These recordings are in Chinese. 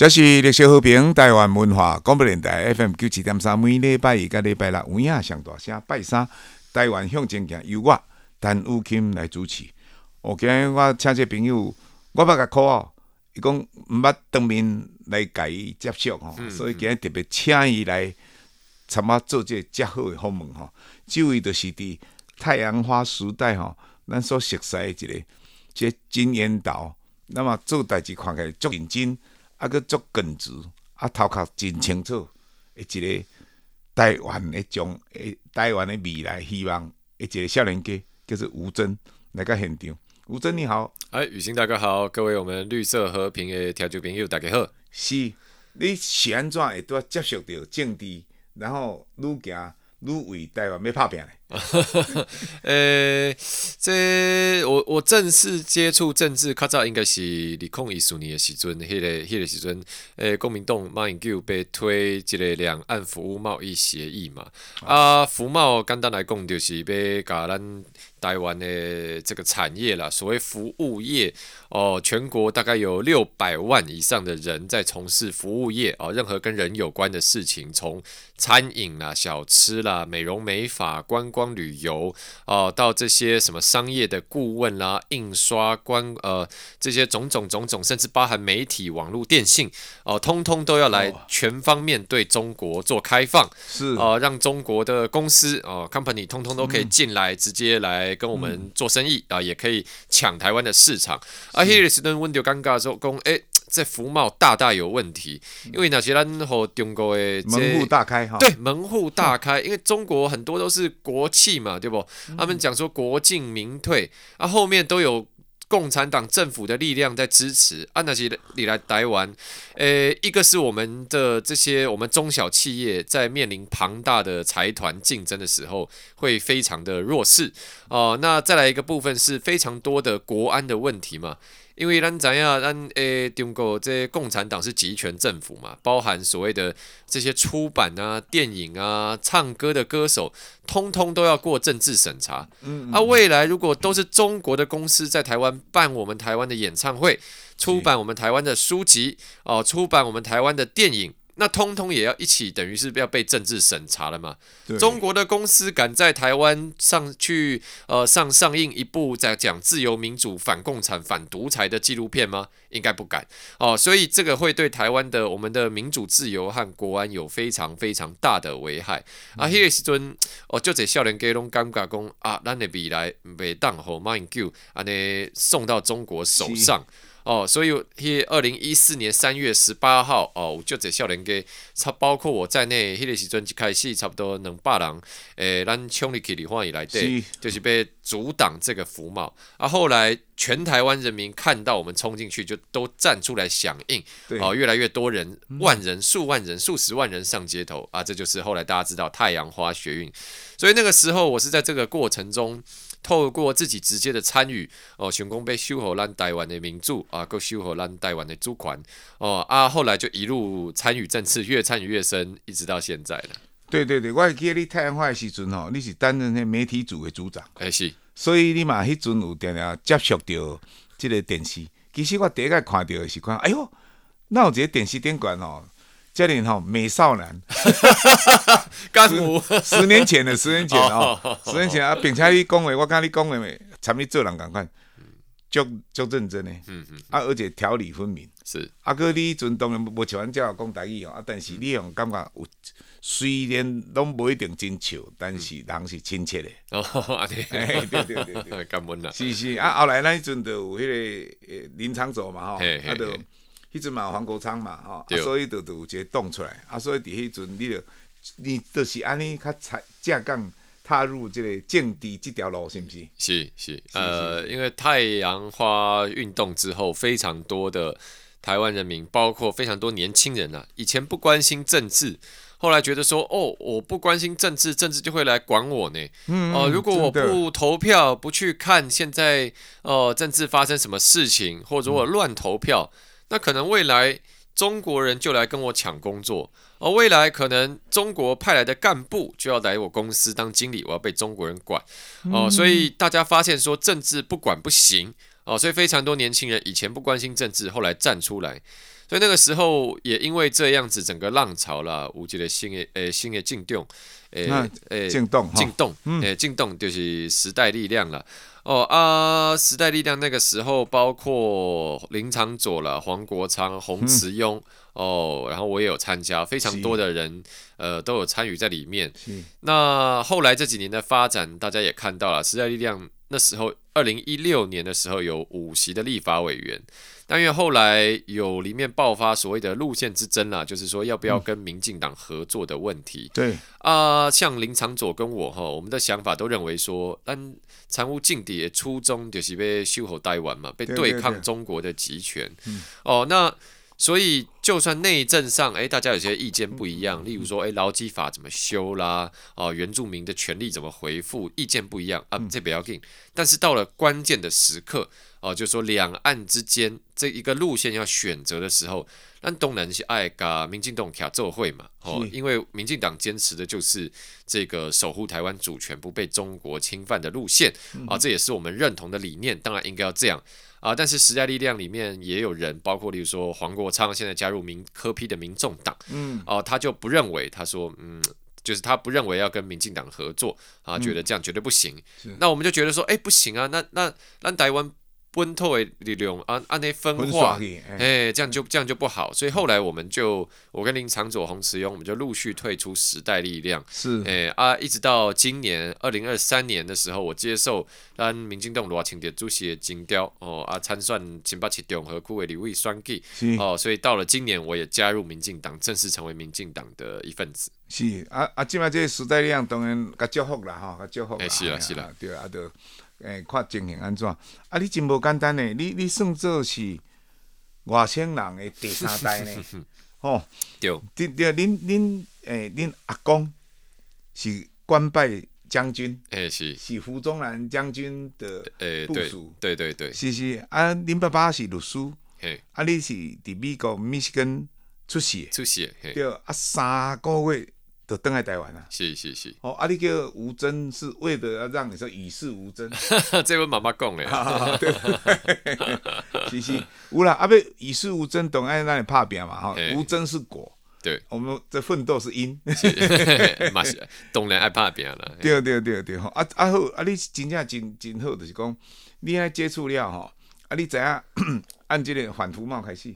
这是历史和平台湾文化广播电台 FM 九七点三，每礼拜一甲礼拜六有影上大声拜三，台湾向前行，由我陈武钦来主持。我今日我请这朋友，我捌甲 call 哦，伊讲毋捌当面来甲伊接触吼，嗯、所以今日特别请伊来参我做这个遮好诶访问吼。这位就是伫太阳花时代吼，咱所熟悉诶一个，即金烟岛，那么做代志看起来足认真。啊，佫足耿直，啊，头壳真清楚，诶，一个台湾诶将诶台湾诶未来希望，诶，一个少年家叫做吴尊来个现场。吴尊你好，哎，雨欣大哥好，各位我们绿色和平诶听众朋友大家好。是，你是安怎会拄啊接触到政治，然后愈行愈为台湾要拍拼咧？呃，这我我正式接触政治，较早应该是二零一四年的时阵，迄个迄个时阵，诶，国民党马英九被推一个两岸服务贸易协议嘛，啊，服贸简单来讲就是要甲咱台湾的这个产业啦，所谓服务业哦，全国大概有六百万以上的人在从事服务业哦，任何跟人有关的事情，从餐饮啦、小吃啦、美容美发、观光。光旅游哦、呃，到这些什么商业的顾问啦、啊、印刷关呃这些种种种种，甚至包含媒体、网络、电信哦、呃，通通都要来全方面对中国做开放，是啊、呃，让中国的公司哦、呃、company 通通都可以进来，嗯、直接来跟我们做生意啊、也可以抢台湾的市场。啊，，Harris 跟 Window 尴尬说，公哎。这服贸大大有问题，因为那些咱和中国的门户大开哈，对门户大开，因为中国很多都是国企嘛，对不？他们讲说国进民退，啊后面都有共产党政府的力量在支持，啊那些你来台湾，呃一个是我们的这些我们中小企业在面临庞大的财团竞争的时候会非常的弱势哦、呃，那再来一个部分是非常多的国安的问题嘛。因为咱知影，咱诶中国这共产党是集权政府嘛，包含所谓的这些出版啊、电影啊、唱歌的歌手，通通都要过政治审查。嗯，嗯，啊，未来如果都是中国的公司在台湾办我们台湾的演唱会，出版我们台湾的书籍，哦，出版我们台湾的电影。那通通也要一起，等于是要被政治审查了嘛？中国的公司敢在台湾上去呃上上映一部在讲自由民主、反共产、反独裁的纪录片吗？应该不敢哦。所以这个会对台湾的我们的民主自由和国安有非常非常大的危害。嗯、啊，迄个时阵哦，就这少年家拢感觉讲啊，咱的未来袂当和马英九安尼送到中国手上。哦，所以迄二零一四年三月十八号，哦，就这少年家，差包括我在内，迄个时阵一开始差不多两百人，诶，咱冲入去立法院来对，就是被阻挡这个服贸。啊，后来全台湾人民看到我们冲进去，就都站出来响应，哦，越来越多人，万人、数万人、数十万人上街头，啊，这就是后来大家知道太阳花学运。所以那个时候，我是在这个过程中。透过自己直接的参与，哦，成功被修好咱台湾的民主啊，够修好咱台湾的主权，哦啊，后来就一路参与政治，越参与越深，一直到现在了。对对对，我会记得你太阳花的时阵吼，你是担任那媒体组的组长，哎是，所以你嘛迄阵有定定接触到即个电视。其实我第一个看到的是看，哎哟，那有这个电视顶管哦。这里吼美少男，干五十年前的十年前哦，十年前啊，并且你讲话，我跟你讲话，参与做人共款，足足认真的，嗯嗯，啊，而且条理分明，是，啊，哥你阵当然无像阮这样讲台语哦，啊，但是你用感觉有，虽然拢无一定真笑，但是人是亲切的，哦，对对对对，感恩啦，是是，啊，后来咱迄阵就有迄个林场组嘛，吼，啊，就。迄阵嘛有黄国昌嘛，吼、啊，所以就就有一个动出来，啊，所以伫迄阵你就你就是安尼较才正港踏入这个政治这条路，是不是？是是，呃，因为太阳花运动之后，非常多的台湾人民，包括非常多年轻人啊，以前不关心政治，后来觉得说，哦，我不关心政治，政治就会来管我呢。嗯，哦、呃，如果我不投票，不去看现在哦、呃、政治发生什么事情，或者我乱投票。嗯那可能未来中国人就来跟我抢工作，而未来可能中国派来的干部就要来我公司当经理，我要被中国人管哦。所以大家发现说政治不管不行哦，所以非常多年轻人以前不关心政治，后来站出来。所以那个时候也因为这样子，整个浪潮啦，无极的新的诶新的进动，诶诶进动进动，诶进动就是时代力量了。哦啊，时代力量那个时候包括林长佐了、黄国昌、洪慈庸、嗯、哦，然后我也有参加，非常多的人呃都有参与在里面。那后来这几年的发展，大家也看到了，时代力量那时候二零一六年的时候有五席的立法委员。但因为后来有里面爆发所谓的路线之争啦，就是说要不要跟民进党合作的问题。对啊，像林长佐跟我哈，我们的想法都认为说，但参务境地的初衷就是被修好台湾嘛，被对抗中国的集权。哦，那。所以，就算内政上，哎，大家有些意见不一样，例如说，哎，劳基法怎么修啦？哦，原住民的权利怎么回复？意见不一样啊，这不要紧。但是到了关键的时刻，哦，就说两岸之间这一个路线要选择的时候，那当然是爱噶民进党卡做会嘛，哦，因为民进党坚持的就是这个守护台湾主权不被中国侵犯的路线啊，这也是我们认同的理念，当然应该要这样。啊，但是时代力量里面也有人，包括例如说黄国昌现在加入民科批的民众党，嗯，哦、啊，他就不认为，他说，嗯，就是他不认为要跟民进党合作，啊，觉得这样绝对不行。嗯、那我们就觉得说，哎，不行啊，那那那台湾。本土的力量按按那分化，哎、欸，这样就这样就不好，所以后来我们就我跟林长佐、洪慈庸，我们就陆续退出时代力量，是，哎、啊，一直到今年二零二三年的时候，我接受咱民进党罗清德主席的征召，哦啊，参选新北市中和区的立委选举，哦，所以到了今年，我也加入民进党，正式成为民进党的一份子。是啊啊，今麦这个时代力量当然较祝福啦，哈，较祝福。哎、是啦是啦，对啊，都。诶、欸，看情形安怎？啊，你真无简单诶，你你算做是外省人诶第三代呢？吼、哦，对，对对，恁恁诶，恁、欸、阿公是官拜将军，诶、欸，是是胡宗南将军的诶部属，对对对，是是啊，恁爸爸是律师，嘿，啊，你是伫美国密西根出世，出世，对，啊，三个月。都登来台湾啊！是是是。哦，啊，你叫吴峥是为了要让你说与世无争。这位妈妈讲的。对。是是，有啦，啊，不与世无争，懂爱让你拍拼嘛？哈，无争是果。对。我们这奋斗是因。嘛是，当然爱拍拼了。对对对对，啊啊好，啊你真正真真好，就是讲你爱接触了吼，啊你知影按这个反服贸开始，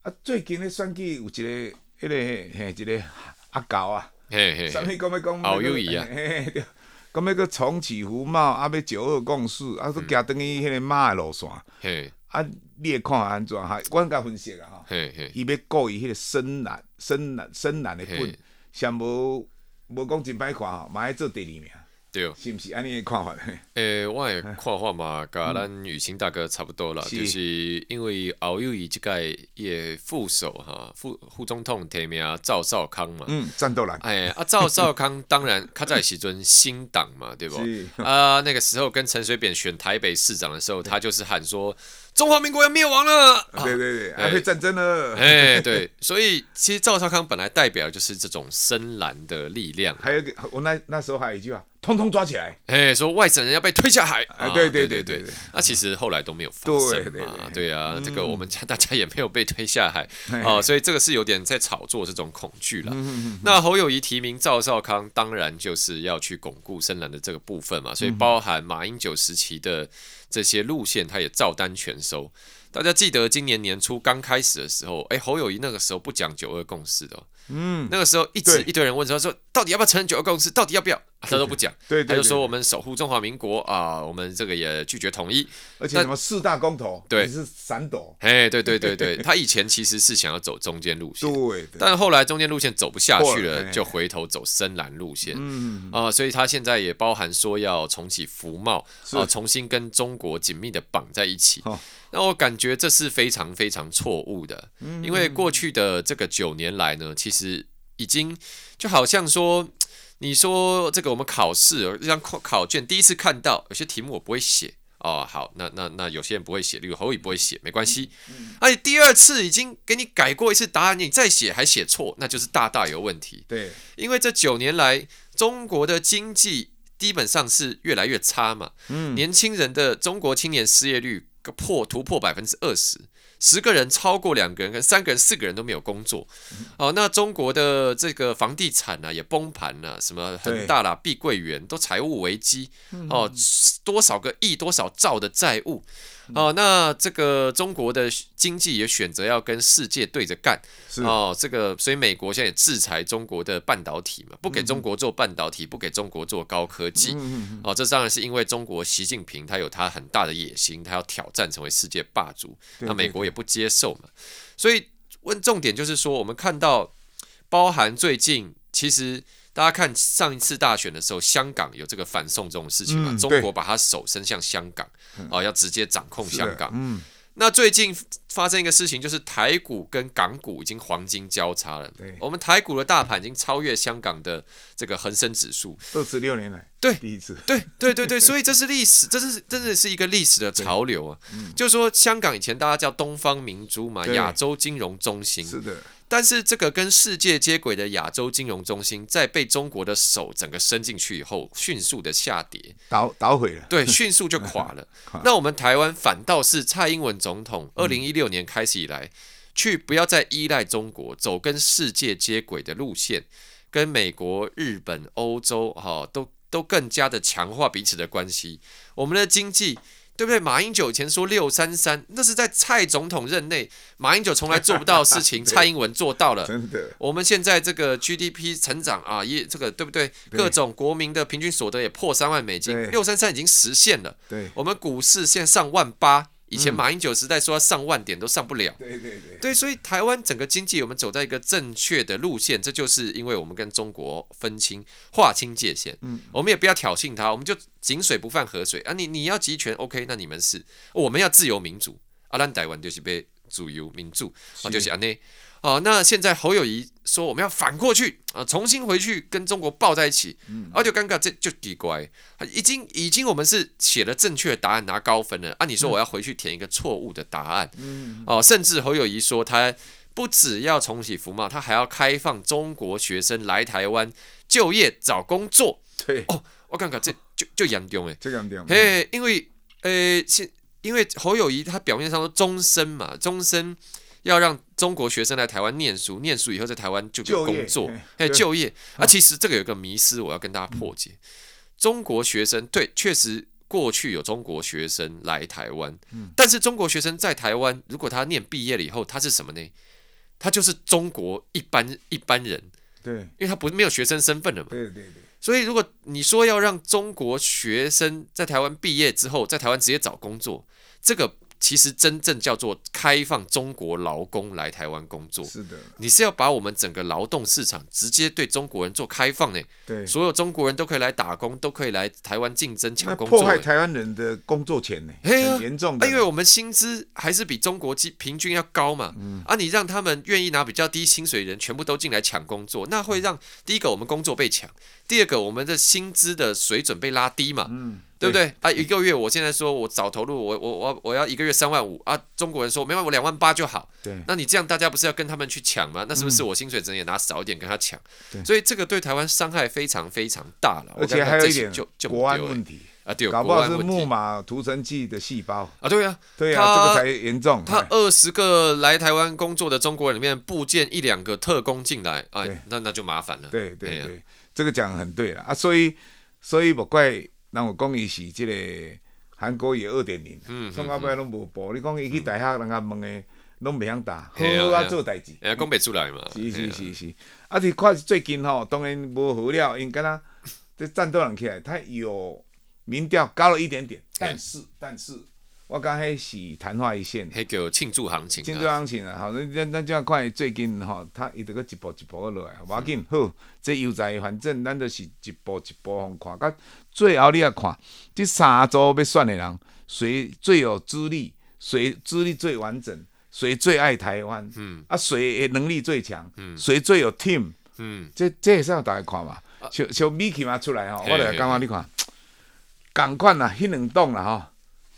啊最近咧选举有一个，迄个嘿，一个阿狗啊。嘿嘿，啥物讲要讲？好友谊啊！嘿嘿，讲要个重启服贸，啊，要九二共识，啊，都行等于迄个马的路线。嘿，啊，你会看安怎哈？我甲分析啊，哈。嘿嘿，伊要顾伊迄个深蓝、深蓝、深蓝的本，上无无讲真歹看吼，嘛爱做第二名。对，是不是安尼的看法？诶、欸，我的看法嘛，甲咱雨晴大哥差不多了，嗯、就是因为侯友宜这个也副手哈，副副总统提名赵少康嘛，嗯，战斗蓝，哎啊，赵少康当然他在时阵新党嘛，对不？啊，那个时候跟陈水扁选台北市长的时候，他就是喊说。中华民国要灭亡了，对对对，还会战争了，哎，对，所以其实赵少康本来代表就是这种深蓝的力量。还有一个，我那那时候还有一句话，通通抓起来，哎，说外省人要被推下海，啊，对对对对对，那其实后来都没有发生嘛，对啊，这个我们家大家也没有被推下海。啊，所以这个是有点在炒作这种恐惧了。那侯友谊提名赵少康，当然就是要去巩固深蓝的这个部分嘛，所以包含马英九时期的。这些路线他也照单全收。大家记得今年年初刚开始的时候，哎，侯友谊那个时候不讲九二共识的，哦，嗯，那个时候一直一堆人问说说，到底要不要承认九二共识？到底要不要？他都不讲，对，他就说我们守护中华民国啊，我们这个也拒绝统一，而且什么四大公投，对，是闪躲，哎，对对对对，他以前其实是想要走中间路线，对，但后来中间路线走不下去了，就回头走深蓝路线，嗯。啊，所以他现在也包含说要重启服贸啊，重新跟中国紧密的绑在一起，那我感觉这是非常非常错误的，因为过去的这个九年来呢，其实已经就好像说。你说这个我们考试，这张考考卷第一次看到有些题目我不会写哦，好，那那那有些人不会写，例如侯友宜不会写，没关系。而且第二次已经给你改过一次答案，你再写还写错，那就是大大有问题。对，因为这九年来中国的经济基本上是越来越差嘛，嗯，年轻人的中国青年失业率破突破百分之二十。十个人超过两个人，跟三个人、四个人都没有工作。哦，那中国的这个房地产呢、啊、也崩盘了，什么恒大啦、碧桂园都财务危机。哦，多少个亿、多少兆的债务。哦，那这个中国的经济也选择要跟世界对着干。哦，这个所以美国现在也制裁中国的半导体嘛，不给中国做半导体，不给中国做高科技。哦，这当然是因为中国习近平他有他很大的野心，他要挑战成为世界霸主。那美国也不接受嘛，所以问重点就是说，我们看到包含最近其实。大家看上一次大选的时候，香港有这个反送中的事情嘛？嗯、中国把他手伸向香港，嗯、哦，要直接掌控香港。嗯，那最近发生一个事情，就是台股跟港股已经黄金交叉了。对，我们台股的大盘已经超越香港的这个恒生指数，二十六年来对第一次。对对对对，所以这是历史，这是真的是一个历史的潮流啊。嗯，就是说香港以前大家叫东方明珠嘛，亚洲金融中心。是的。但是这个跟世界接轨的亚洲金融中心，在被中国的手整个伸进去以后，迅速的下跌，倒倒毁了，对，迅速就垮了。那我们台湾反倒是蔡英文总统二零一六年开始以来，去不要再依赖中国，走跟世界接轨的路线，跟美国、日本、欧洲哈都都更加的强化彼此的关系，我们的经济。对不对？马英九以前说六三三，那是在蔡总统任内，马英九从来做不到的事情，蔡英文做到了。真的，我们现在这个 GDP 成长啊，也这个对不对？各种国民的平均所得也破三万美金，六三三已经实现了。对，我们股市现在上万八。以前马英九时代说要上万点都上不了，对对对，对，所以台湾整个经济我们走在一个正确的路线，这就是因为我们跟中国分清划清界限，嗯，我们也不要挑衅他，我们就井水不犯河水。啊，你你要集权，OK，那你们是，我们要自由民主，啊，咱台湾就是被主由民主，啊，就是安内。哦，那现在侯友宜说我们要反过去啊，重新回去跟中国抱在一起，啊，就尴尬，这就奇怪，已经已经我们是写了正确的答案拿高分了，按、啊、你说我要回去填一个错误的答案，哦，甚至侯友宜说他不只要重启服贸，他还要开放中国学生来台湾就业找工作，对，哦，我尴尬，这就就严重诶，这严重，嘿，因为呃，现因为侯友宜他表面上说终身嘛，终身。要让中国学生来台湾念书，念书以后在台湾就有工作，还有就业。啊，其实这个有个迷思，我要跟大家破解。中国学生对，确实过去有中国学生来台湾，但是中国学生在台湾，如果他念毕业了以后，他是什么呢？他就是中国一般一般人，对，因为他不是没有学生身份了嘛。对对对。所以如果你说要让中国学生在台湾毕业之后，在台湾直接找工作，这个。其实真正叫做开放中国劳工来台湾工作，是的，你是要把我们整个劳动市场直接对中国人做开放呢？对，所有中国人都可以来打工，都可以来台湾竞争抢工作，破坏台湾人的工作权呢？很严重的，因为我们薪资还是比中国平均要高嘛。嗯，啊，你让他们愿意拿比较低薪水的人全部都进来抢工作，那会让第一个我们工作被抢，第二个我们的薪资的水准被拉低嘛。嗯。对不对啊？一个月，我现在说我早投入，我我我我要一个月三万五啊！中国人说没关系，我两万八就好。对，那你这样大家不是要跟他们去抢吗？那是不是我薪水整也拿少一点跟他抢？对，所以这个对台湾伤害非常非常大了。而且还有一点就就国安问题啊，对，搞不好是木马屠城剂的细胞啊，对啊，对啊，这个才严重。他二十个来台湾工作的中国人里面，部件一两个特工进来，哎，那那就麻烦了。对对对，这个讲很对了啊，所以所以不怪。人有讲伊是即个韩国语二点零，从到尾拢无报。你讲伊去大学，人家问诶，拢袂晓答，好好啊做代志，哎，讲袂出来嘛。是是是是，啊，是看最近吼，当然无好了，因敢若 这战斗人起来，他有民调高了一点点，但是但是。我讲迄是昙花一现，迄叫庆祝行情。庆祝行情啊，好，咱咱这样看最近吼，它伊这个一步一步落来，无要紧。好，这又在反正咱就是一步一步互看，甲最后你要看，即三组要选的人，谁最有资历，谁资历最完整，谁最爱台湾，嗯，啊，谁能力最强，嗯，谁最有 team，嗯，这这也是要大家看嘛。像像米奇嘛出来吼，我来感觉你看，共款啦，迄两栋啦吼。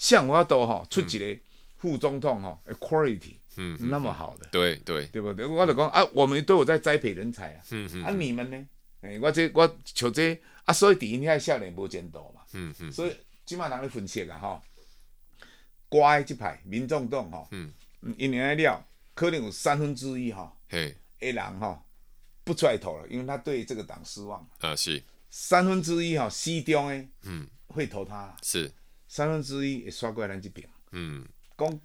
像我都哈出一个副总统哈，quality，嗯，那么好的，对对。对不对？我就讲啊，我们都有在栽培人才啊，嗯嗯，啊你们呢？哎，我这我像这啊，所以第一你看少年无前途嘛，嗯嗯，所以起码人咧分析啊哈，乖这派民众党吼，嗯，一年来了，可能有三分之一哈，嘿，的人哈不出来投了，因为他对这个党失望。啊是，三分之一哈，西中诶，嗯，会投他，是，三分之一会刷过来咱这边，嗯，讲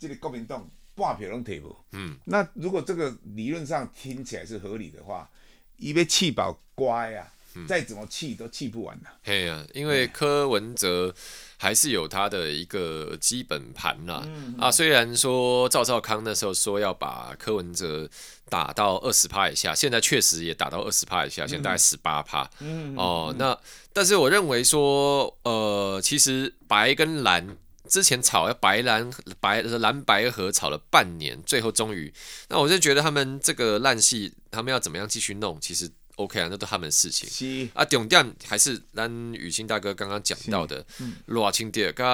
这个国民党半票拢提无，嗯，那如果这个理论上听起来是合理的话，伊要气保乖啊。再怎么气都气不完呐。嘿呀，因为柯文哲还是有他的一个基本盘啦。嗯、啊，虽然说赵少康那时候说要把柯文哲打到二十趴以下，现在确实也打到二十趴以下，现在大概十八趴。嗯。哦，那但是我认为说，呃，其实白跟蓝之前炒要白蓝白蓝白合炒了半年，最后终于，那我就觉得他们这个烂戏，他们要怎么样继续弄，其实。OK 啊，那都他们的事情。是。啊，重点还是咱雨欣大哥刚刚讲到的，罗清德跟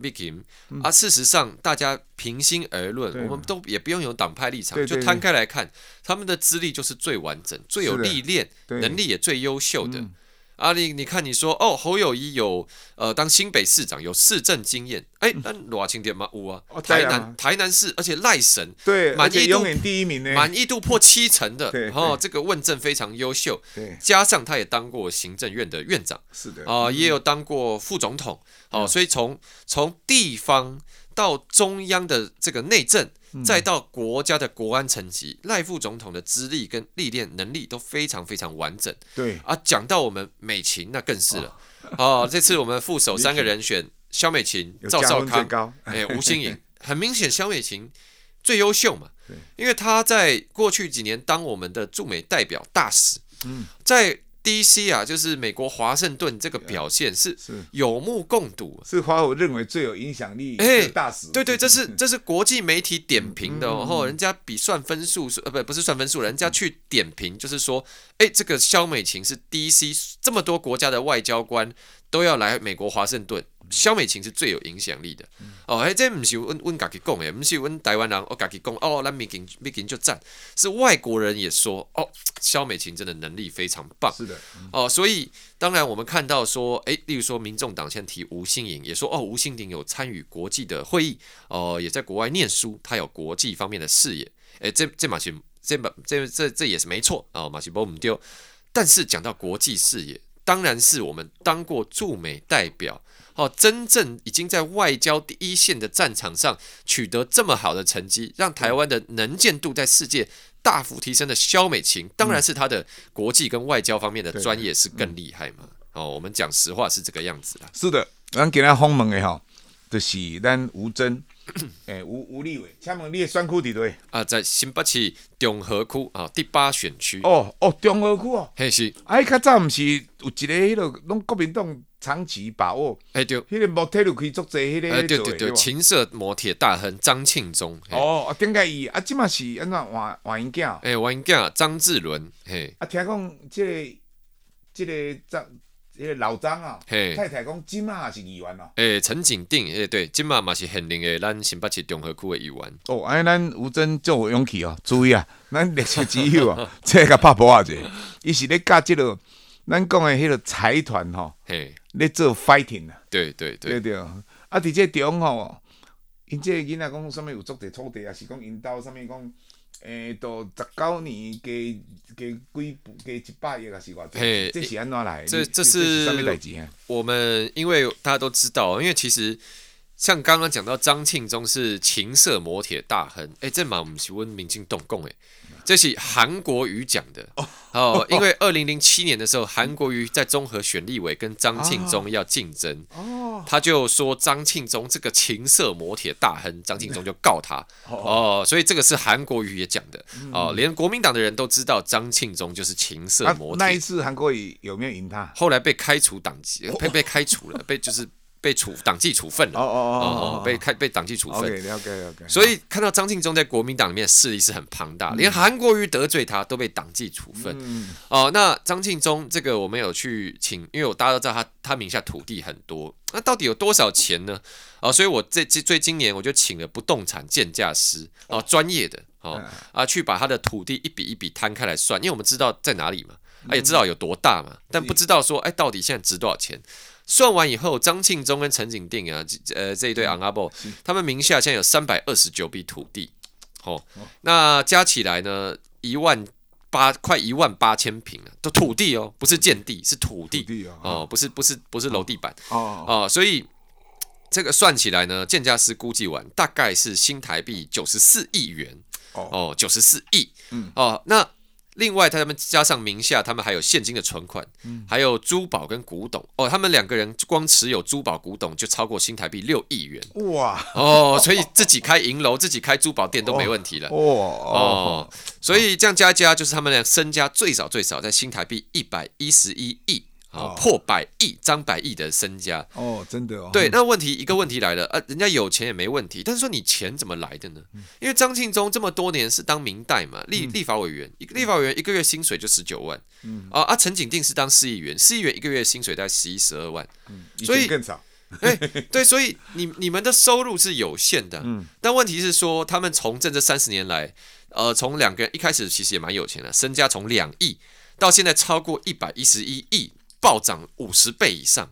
Vicky 啊，事实上大家平心而论，我们都也不用有党派立场，就摊开来看，他们的资历就是最完整、最有历练、能力也最优秀的。阿里，你看，你说哦，侯友谊有呃当新北市长有市政经验，哎，那罗清德嘛有啊，台南台南市，而且赖神对，满意度第一名呢，满意度破七成的，哦，这个问政非常优秀，加上他也当过行政院的院长，是的。啊，也有当过副总统，哦，所以从从地方到中央的这个内政。再到国家的国安层级，赖副总统的资历跟历练能力都非常非常完整。对啊，讲到我们美琴，那更是了。哦，这次我们副手三个人选，萧美琴、赵少康、哎吴欣颖，很明显萧美琴最优秀嘛。因为他在过去几年当我们的驻美代表大使，在。D.C. 啊，就是美国华盛顿这个表现是有目共睹，是华我认为最有影响力的大使。对对，这是这是国际媒体点评的，然后人家比算分数，呃不不是算分数，人家去点评，就是说，哎，这个肖美琴是 D.C. 这么多国家的外交官都要来美国华盛顿。萧美琴是最有影响力的。哦，哎，这不是温温家己讲的，不是温台湾人我家己讲哦，那美琴美琴就赞，是外国人也说哦，萧美琴真的能力非常棒，是的，哦，所以当然我们看到说，哎，例如说民众党先提吴欣颖，也说哦，吴欣颖有参与国际的会议，哦，也在国外念书，他有国际方面的视野，哎，这这马是这马这这这也是没错啊，马是波唔丢，但是讲到国际视野，当然是我们当过驻美代表。哦，真正已经在外交第一线的战场上取得这么好的成绩，让台湾的能见度在世界大幅提升的萧美琴，当然是她的国际跟外交方面的专业是更厉害嘛。哦，我们讲实话是这个样子啦。是的，咱今日访问的哈，就是咱吴峥，哎，吴吴立伟，请问你的选区伫对？啊，在新北市中和区啊，第八选区。哦哦，中和区哦，嘿是。哎，较早毋是有一个迄落拢国民党。长期把握，哎对，迄个摩铁路可以做这，迄个哎对对对，情色摩铁大亨张庆忠，哦，点解伊啊？即嘛是安怎换换因囝？哎，换因囝张志伦，嘿，啊，听讲即个即个张，迄个老张啊，嘿，太太讲即嘛是议员哦，哎，陈景定，哎对，即嘛嘛是现任诶咱新北市中和区的议员。哦，哎，咱吴峥就有勇气哦，注意啊，咱历史之友啊，这个拍婆啊者，伊是咧教即个。咱讲的迄个财团吼，嘿，咧做 fighting 啊，对对对，对对，啊，伫这中吼，因这囡仔讲啥物有足地土地啊，是讲因兜啥物讲，诶，到十九年加加几加一百亿啊，是偌济？嘿，这是安怎来？这这是啥物代志啊？我们因为大家都知道，因为其实像刚刚讲到张庆忠是情色摩铁大亨，诶，这嘛毋是阮民进党讲诶。这是韩国瑜讲的。哦，因为二零零七年的时候，韩国瑜在综合选立委跟张庆忠要竞争，他就说张庆忠这个情色摩铁大亨，张庆忠就告他。哦，所以这个是韩国瑜也讲的。哦，连国民党的人都知道张庆忠就是情色摩铁。那一次韩国瑜有没有赢他？后来被开除党籍，被被开除了，被就是。被处党纪处分了，哦哦哦，被开被党纪处分。所以看到张庆忠在国民党里面势力是很庞大，连韩国瑜得罪他都被党纪处分。哦，那张庆忠这个我们有去请，因为我大家都知道他他名下土地很多，那到底有多少钱呢？哦，所以我这这最今年我就请了不动产鉴价师哦，专业的哦啊去把他的土地一笔一笔摊开来算，因为我们知道在哪里嘛，啊也知道有多大嘛，但不知道说哎到底现在值多少钱。算完以后，张庆忠跟陈景定啊，呃，这一对昂阿伯，他们名下现在有三百二十九笔土地，哦，那加起来呢，一万八快一万八千平啊，都土地哦，不是建地，是土地，哦，不是不是不是楼地板，哦哦，所以这个算起来呢，建价师估计完大概是新台币九十四亿元，哦，九十四亿，嗯，哦，那。另外，他们加上名下，他们还有现金的存款，嗯、还有珠宝跟古董哦。他们两个人光持有珠宝古董就超过新台币六亿元哇！哦，所以自己开银楼、自己开珠宝店都没问题了哇哦。所以这样加一加，就是他们俩身家最少最少在新台币一百一十一亿。哦，破百亿，张百亿的身家哦，真的哦。对，那问题一个问题来了，呃，人家有钱也没问题，但是说你钱怎么来的呢？因为张庆忠这么多年是当明代嘛，立立法委员，一个立法委员一个月薪水就十九万，嗯啊啊，陈景定是当市议员，市议员一个月薪水在十一十二万，嗯，所以更少。哎，对，所以你你们的收入是有限的，嗯，但问题是说他们从政这三十年来，呃，从两个人一开始其实也蛮有钱的，身家从两亿到现在超过一百一十一亿。暴涨五十倍以上，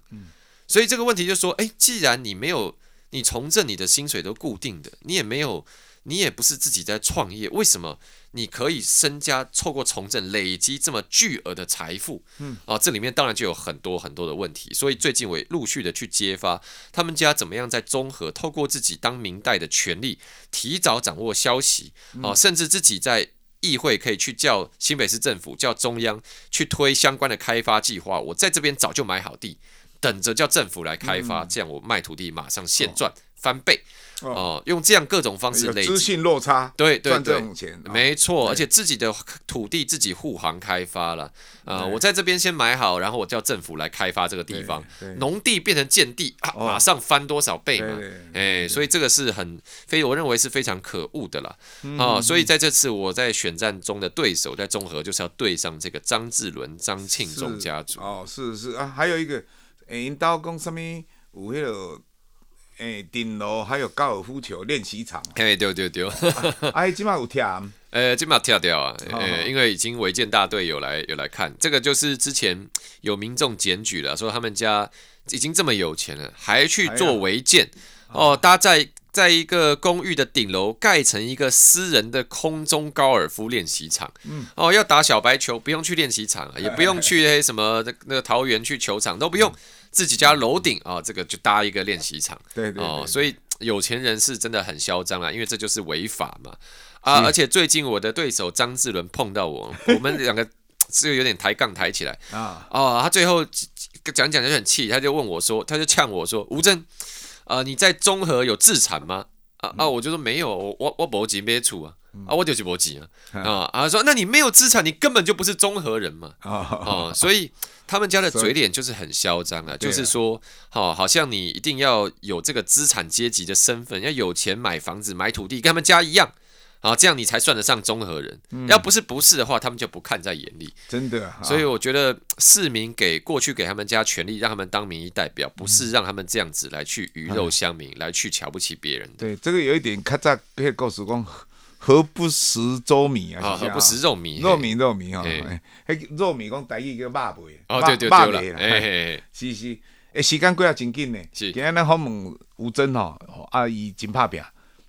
所以这个问题就说，诶，既然你没有，你从政你的薪水都固定的，你也没有，你也不是自己在创业，为什么你可以身家透过从政累积这么巨额的财富？嗯，啊，这里面当然就有很多很多的问题，所以最近我也陆续的去揭发他们家怎么样在综合透过自己当明代的权利，提早掌握消息，啊，甚至自己在。议会可以去叫新北市政府，叫中央去推相关的开发计划。我在这边早就买好地，等着叫政府来开发，这样我卖土地马上现赚翻倍。哦，用这样各种方式累积。资讯落差，对对对，没错，而且自己的土地自己护航开发了啊！我在这边先买好，然后我叫政府来开发这个地方，农地变成建地啊，马上翻多少倍嘛？哎，所以这个是很非我认为是非常可恶的啦。啊！所以在这次我在选战中的对手在综合就是要对上这个张志伦、张庆忠家族。哦，是是啊，还有一个引导讲啥物有那个。诶，顶楼还有高尔夫球练习场。哎，对对对。哎，今晚有跳。诶，今晚跳掉啊。诶，因为已经违建大队有来有来看，这个就是之前有民众检举了，说他们家已经这么有钱了，还去做违建哦，搭在在一个公寓的顶楼盖成一个私人的空中高尔夫练习场。嗯。哦，要打小白球不用去练习场，也 不用去那什么那个桃园去球场都不用。自己家楼顶啊，这个就搭一个练习场，对对哦，所以有钱人是真的很嚣张啊，因为这就是违法嘛啊！而且最近我的对手张志伦碰到我，我们两个是有点抬杠抬起来 啊哦，他最后讲讲就很气，他就问我说，他就呛我说，吴峥，呃，你在中和有自产吗？啊啊，我就说没有，我我没钱买厝啊，啊，我就是没钱啊 啊！啊说，那你没有资产，你根本就不是中和人嘛 啊！所以。他们家的嘴脸就是很嚣张啊，就是说，好，好像你一定要有这个资产阶级的身份，要有钱买房子、买土地，跟他们家一样，啊，这样你才算得上综合人。要不是不是的话，他们就不看在眼里。真的，所以我觉得市民给过去给他们加权力，让他们当民意代表，不是让他们这样子来去鱼肉乡民，来去瞧不起别人。对，这个有一点，咔嚓，可以告诉我。何不食粥米啊？何不食肉米？肉米肉糜哈，迄肉米讲台语叫肉糜，哦对对对了，哎，是是，诶，时间过啊真紧呢。是，今日咱访问吴峥吼，啊伊真拍拼，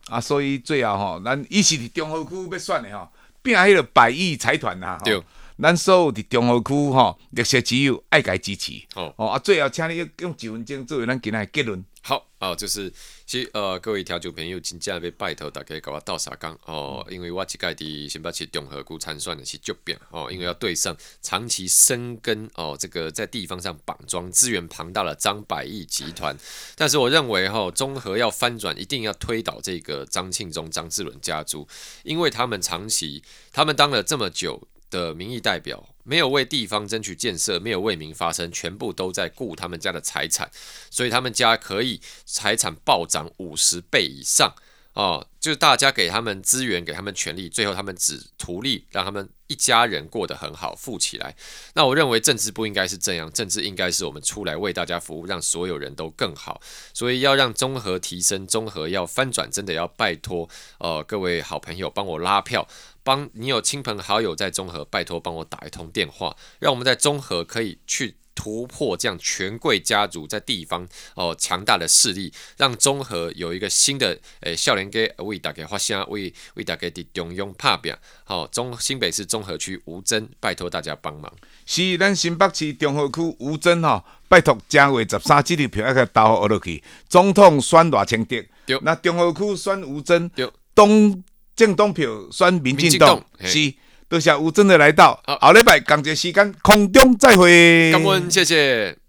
啊所以最后吼，咱伊是伫中和区要选的吼，拼迄个百亿财团呐，对，咱所有伫中和区吼，绿色只有爱该支持，哦，啊最后请你用几分钟作为咱今日结论。好啊，就是其实呃，各位调酒朋友，真正要拜托大家给我倒沙缸哦，因为我这届的新北市中和区参选的是这边哦，因为要对上长期深耕哦，这个在地方上绑桩资源庞大的张百亿集团，但是我认为哈、哦，中和要翻转，一定要推倒这个张庆忠、张志伦家族，因为他们长期他们当了这么久的民意代表。没有为地方争取建设，没有为民发声，全部都在顾他们家的财产，所以他们家可以财产暴涨五十倍以上啊，就是大家给他们资源，给他们权利，最后他们只图利，让他们一家人过得很好，富起来。那我认为政治不应该是这样，政治应该是我们出来为大家服务，让所有人都更好。所以要让综合提升，综合要翻转，真的要拜托呃各位好朋友帮我拉票。帮你有亲朋好友在综合，拜托帮我打一通电话，让我们在综合可以去突破这样权贵家族在地方哦强大的势力，让中和有一个新的诶少年家为大家发声，为为大家的中央拍拼。好、哦，中新北市中和区吴峥，拜托大家帮忙。是，咱新北市中和区吴峥哈，拜托正月十三这日票要给投下落去。总统选赖清德，对那中和区选吴峥，对东正东票选民进党，是。多谢吴真的来到，好，下礼拜感谢时间空中再会。感恩，谢谢。